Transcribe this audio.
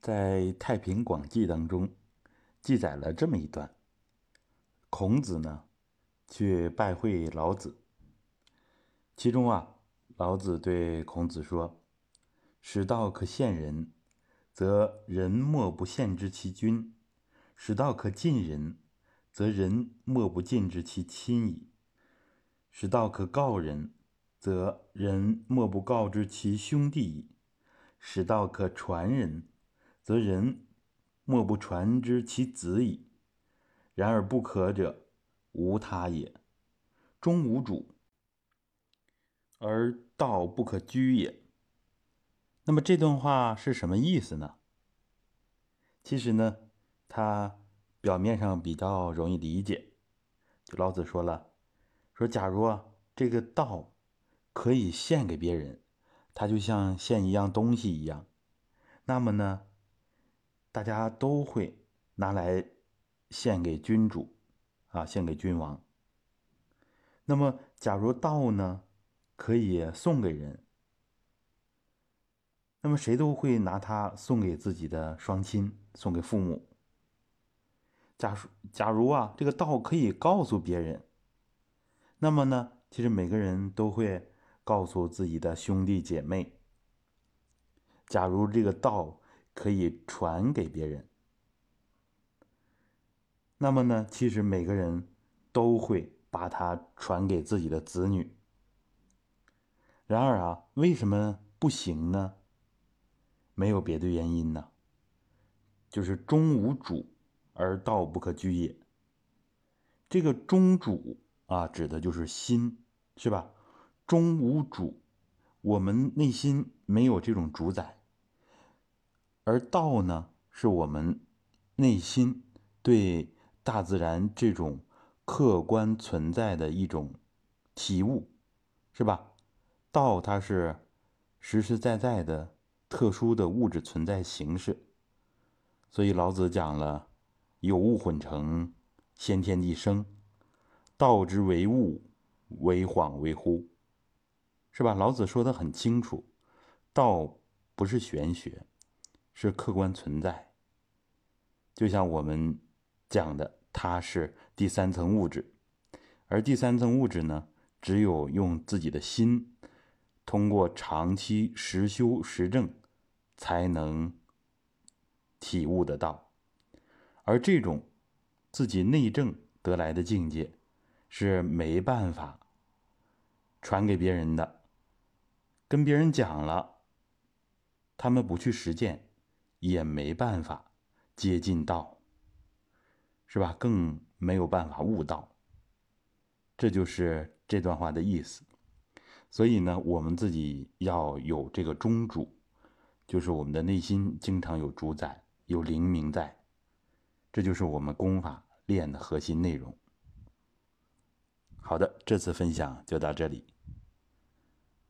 在《太平广记》当中，记载了这么一段：孔子呢，去拜会老子。其中啊，老子对孔子说：“使道可陷人，则人莫不陷之其君；使道可近人，则人莫不近之其亲矣；使道可告人，则人莫不告之其兄弟矣；使道可传人。”则人莫不传之其子矣。然而不可者，无他也。终无主，而道不可居也。那么这段话是什么意思呢？其实呢，它表面上比较容易理解。就老子说了，说假如啊，这个道可以献给别人，它就像献一样东西一样，那么呢？大家都会拿来献给君主，啊，献给君王。那么，假如道呢，可以送给人，那么谁都会拿它送给自己的双亲，送给父母。假如假如啊，这个道可以告诉别人，那么呢，其实每个人都会告诉自己的兄弟姐妹。假如这个道。可以传给别人，那么呢？其实每个人都会把它传给自己的子女。然而啊，为什么不行呢？没有别的原因呢，就是中无主而道不可居也。这个中主啊，指的就是心，是吧？中无主，我们内心没有这种主宰。而道呢，是我们内心对大自然这种客观存在的一种体悟，是吧？道它是实实在在的特殊的物质存在形式，所以老子讲了“有物混成，先天地生，道之为物，为恍为惚”，是吧？老子说的很清楚，道不是玄学。是客观存在，就像我们讲的，它是第三层物质，而第三层物质呢，只有用自己的心，通过长期实修实证，才能体悟得到。而这种自己内证得来的境界，是没办法传给别人的，跟别人讲了，他们不去实践。也没办法接近道，是吧？更没有办法悟道。这就是这段话的意思。所以呢，我们自己要有这个中主，就是我们的内心经常有主宰，有灵明在。这就是我们功法练的核心内容。好的，这次分享就到这里。